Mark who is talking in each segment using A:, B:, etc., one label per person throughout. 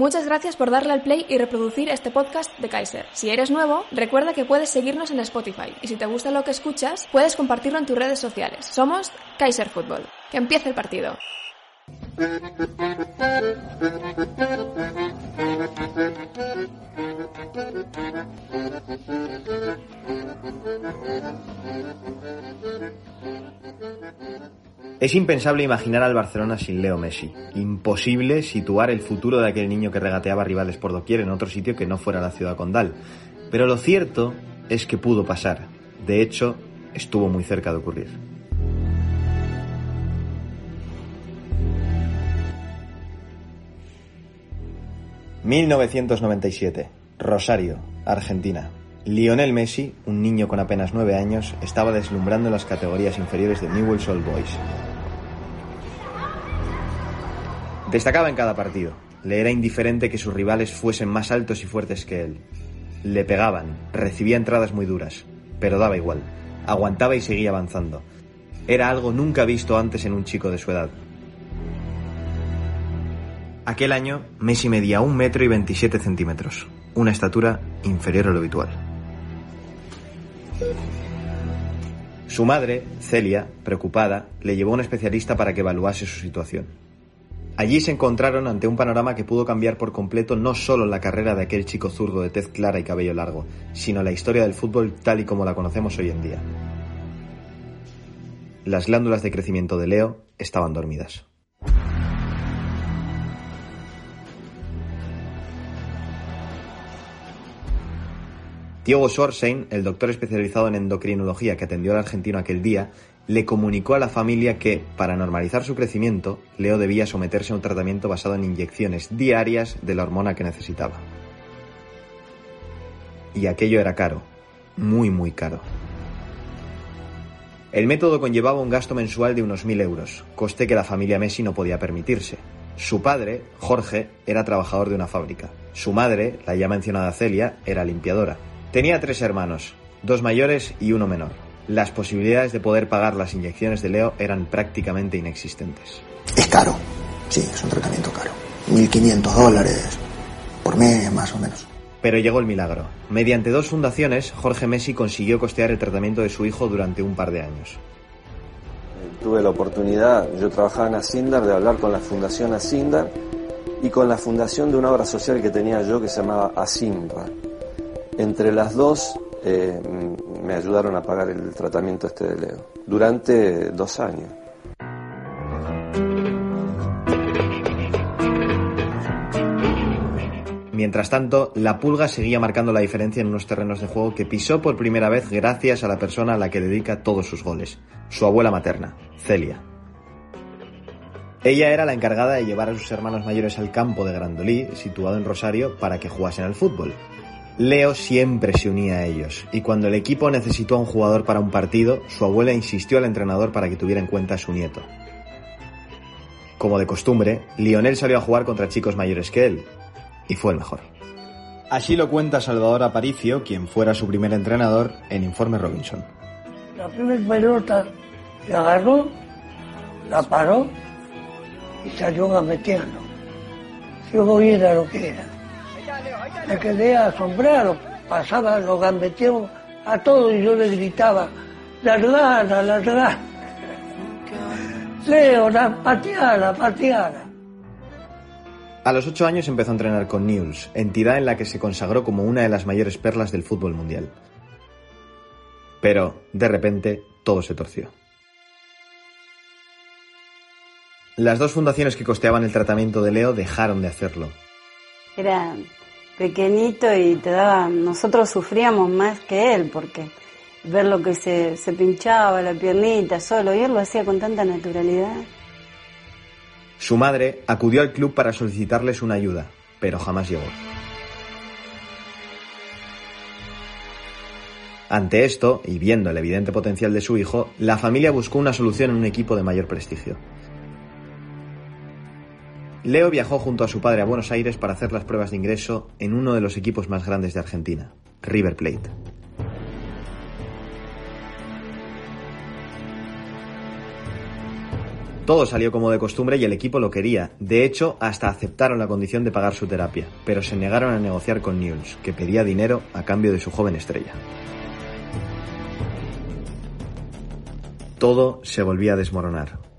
A: Muchas gracias por darle al play y reproducir este podcast de Kaiser. Si eres nuevo, recuerda que puedes seguirnos en Spotify y si te gusta lo que escuchas, puedes compartirlo en tus redes sociales. Somos Kaiser Fútbol. Que empiece el partido.
B: Es impensable imaginar al Barcelona sin Leo Messi. Imposible situar el futuro de aquel niño que regateaba rivales por doquier en otro sitio que no fuera la ciudad condal. Pero lo cierto es que pudo pasar. De hecho, estuvo muy cerca de ocurrir. ...1997... Rosario, Argentina. Lionel Messi, un niño con apenas nueve años, estaba deslumbrando en las categorías inferiores de Newell's Old Boys. Destacaba en cada partido. Le era indiferente que sus rivales fuesen más altos y fuertes que él. Le pegaban, recibía entradas muy duras, pero daba igual. Aguantaba y seguía avanzando. Era algo nunca visto antes en un chico de su edad. Aquel año, Messi medía un metro y 27 centímetros, una estatura inferior a lo habitual. Su madre, Celia, preocupada, le llevó a un especialista para que evaluase su situación. Allí se encontraron ante un panorama que pudo cambiar por completo no solo la carrera de aquel chico zurdo de tez clara y cabello largo, sino la historia del fútbol tal y como la conocemos hoy en día. Las glándulas de crecimiento de Leo estaban dormidas. Diego Schorsein, el doctor especializado en endocrinología que atendió al argentino aquel día, le comunicó a la familia que, para normalizar su crecimiento, Leo debía someterse a un tratamiento basado en inyecciones diarias de la hormona que necesitaba. Y aquello era caro, muy muy caro. El método conllevaba un gasto mensual de unos mil euros, coste que la familia Messi no podía permitirse. Su padre, Jorge, era trabajador de una fábrica. Su madre, la ya mencionada Celia, era limpiadora. Tenía tres hermanos, dos mayores y uno menor. Las posibilidades de poder pagar las inyecciones de Leo eran prácticamente inexistentes.
C: Es caro, sí, es un tratamiento caro. 1.500 dólares por mes, más o menos.
B: Pero llegó el milagro. Mediante dos fundaciones, Jorge Messi consiguió costear el tratamiento de su hijo durante un par de años.
D: Tuve la oportunidad, yo trabajaba en Asindar, de hablar con la Fundación Asindar y con la fundación de una obra social que tenía yo que se llamaba Asimra. Entre las dos eh, me ayudaron a pagar el tratamiento este de Leo durante dos años.
B: Mientras tanto, la pulga seguía marcando la diferencia en unos terrenos de juego que pisó por primera vez gracias a la persona a la que dedica todos sus goles, su abuela materna, Celia. Ella era la encargada de llevar a sus hermanos mayores al campo de Grandolí, situado en Rosario, para que jugasen al fútbol. Leo siempre se unía a ellos, y cuando el equipo necesitó a un jugador para un partido, su abuela insistió al entrenador para que tuviera en cuenta a su nieto. Como de costumbre, Lionel salió a jugar contra chicos mayores que él, y fue el mejor. Así lo cuenta Salvador Aparicio, quien fuera su primer entrenador, en Informe Robinson.
E: La primera pelota la agarró, la paró y salió gambeteando. Yo viera lo que era. Me quedé asombrado, pasaba los gambeteos a todos y yo le gritaba, largada, largada. Leo, la pateada, pateada.
B: A los ocho años empezó a entrenar con Newell's, entidad en la que se consagró como una de las mayores perlas del fútbol mundial. Pero, de repente, todo se torció. Las dos fundaciones que costeaban el tratamiento de Leo dejaron de hacerlo.
F: Era pequeñito y te daba, nosotros sufríamos más que él porque ver lo que se, se pinchaba la piernita solo y él lo hacía con tanta naturalidad.
B: Su madre acudió al club para solicitarles una ayuda, pero jamás llegó. Ante esto, y viendo el evidente potencial de su hijo, la familia buscó una solución en un equipo de mayor prestigio. Leo viajó junto a su padre a Buenos Aires para hacer las pruebas de ingreso en uno de los equipos más grandes de Argentina, River Plate. Todo salió como de costumbre y el equipo lo quería. De hecho, hasta aceptaron la condición de pagar su terapia, pero se negaron a negociar con Newell's, que pedía dinero a cambio de su joven estrella. Todo se volvía a desmoronar.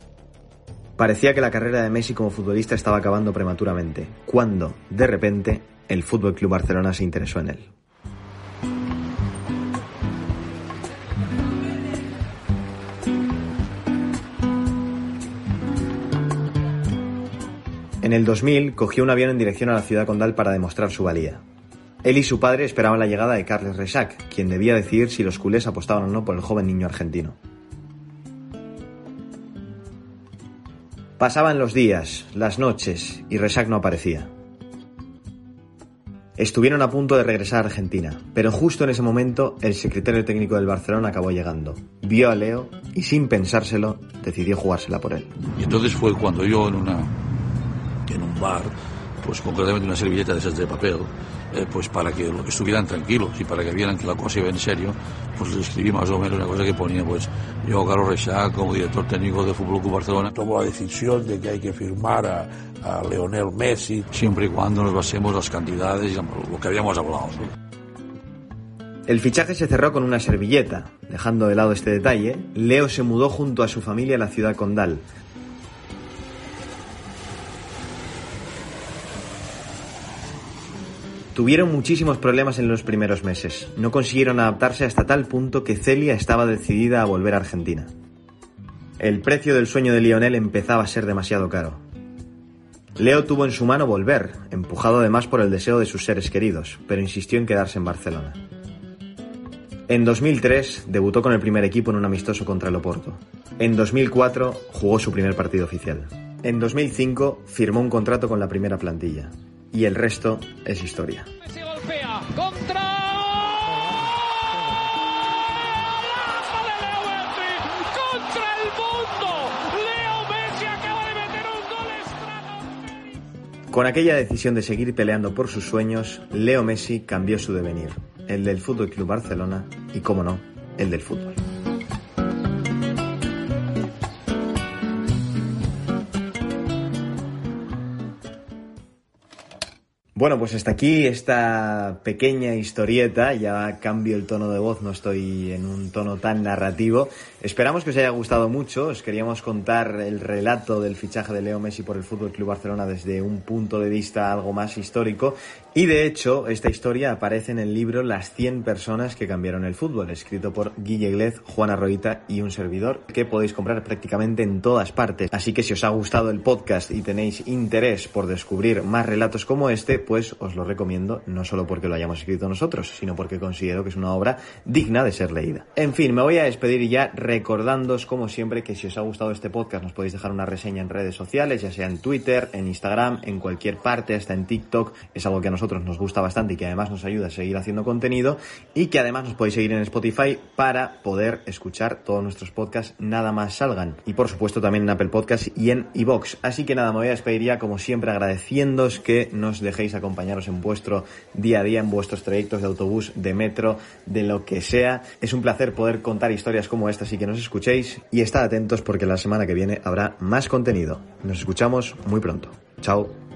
B: Parecía que la carrera de Messi como futbolista estaba acabando prematuramente, cuando, de repente, el Fútbol Club Barcelona se interesó en él. En el 2000 cogió un avión en dirección a la ciudad condal para demostrar su valía. Él y su padre esperaban la llegada de Carles Rechac, quien debía decidir si los culés apostaban o no por el joven niño argentino. Pasaban los días, las noches, y Rechac no aparecía. Estuvieron a punto de regresar a Argentina, pero justo en ese momento el secretario técnico del Barcelona acabó llegando. Vio a Leo y sin pensárselo decidió jugársela por él.
G: Y entonces fue cuando yo en una en un bar, pues concretamente una servilleta de esas de papel, eh, pues para que estuvieran tranquilos y para que vieran que la cosa iba en serio, pues les escribí más o menos una cosa que ponía, pues yo, Carlos Reixac, como director técnico de Fútbol Club Barcelona,
H: tomo la decisión de que hay que firmar a, a Leonel Messi.
G: Siempre y cuando nos basemos las cantidades y lo que habíamos hablado. ¿no?
B: El fichaje se cerró con una servilleta. Dejando de lado este detalle, Leo se mudó junto a su familia a la ciudad condal, Tuvieron muchísimos problemas en los primeros meses. No consiguieron adaptarse hasta tal punto que Celia estaba decidida a volver a Argentina. El precio del sueño de Lionel empezaba a ser demasiado caro. Leo tuvo en su mano volver, empujado además por el deseo de sus seres queridos, pero insistió en quedarse en Barcelona. En 2003 debutó con el primer equipo en un amistoso contra el Oporto. En 2004 jugó su primer partido oficial. En 2005 firmó un contrato con la primera plantilla y el resto es historia.
I: Se golpea contra
B: Con aquella decisión de seguir peleando por sus sueños, Leo Messi cambió su devenir, el del Fútbol Club Barcelona y, como no, el del fútbol. Bueno, pues hasta aquí esta pequeña historieta. Ya cambio el tono de voz, no estoy en un tono tan narrativo. Esperamos que os haya gustado mucho. Os queríamos contar el relato del fichaje de Leo Messi por el Fútbol Club Barcelona desde un punto de vista algo más histórico. Y de hecho, esta historia aparece en el libro Las 100 personas que cambiaron el fútbol, escrito por Guille Glez, Juana Roita y un servidor, que podéis comprar prácticamente en todas partes. Así que si os ha gustado el podcast y tenéis interés por descubrir más relatos como este, pues os lo recomiendo, no solo porque lo hayamos escrito nosotros, sino porque considero que es una obra digna de ser leída. En fin, me voy a despedir ya recordándoos, como siempre, que si os ha gustado este podcast, nos podéis dejar una reseña en redes sociales, ya sea en Twitter, en Instagram, en cualquier parte, hasta en TikTok. Es algo que a nosotros nos gusta bastante y que además nos ayuda a seguir haciendo contenido. Y que además nos podéis seguir en Spotify para poder escuchar todos nuestros podcasts nada más salgan. Y por supuesto también en Apple Podcasts y en iBox. Así que nada, me voy a despedir ya, como siempre, agradeciéndoos que nos dejéis acompañaros en vuestro día a día, en vuestros trayectos de autobús, de metro, de lo que sea. Es un placer poder contar historias como estas y que nos escuchéis y estad atentos porque la semana que viene habrá más contenido. Nos escuchamos muy pronto. Chao.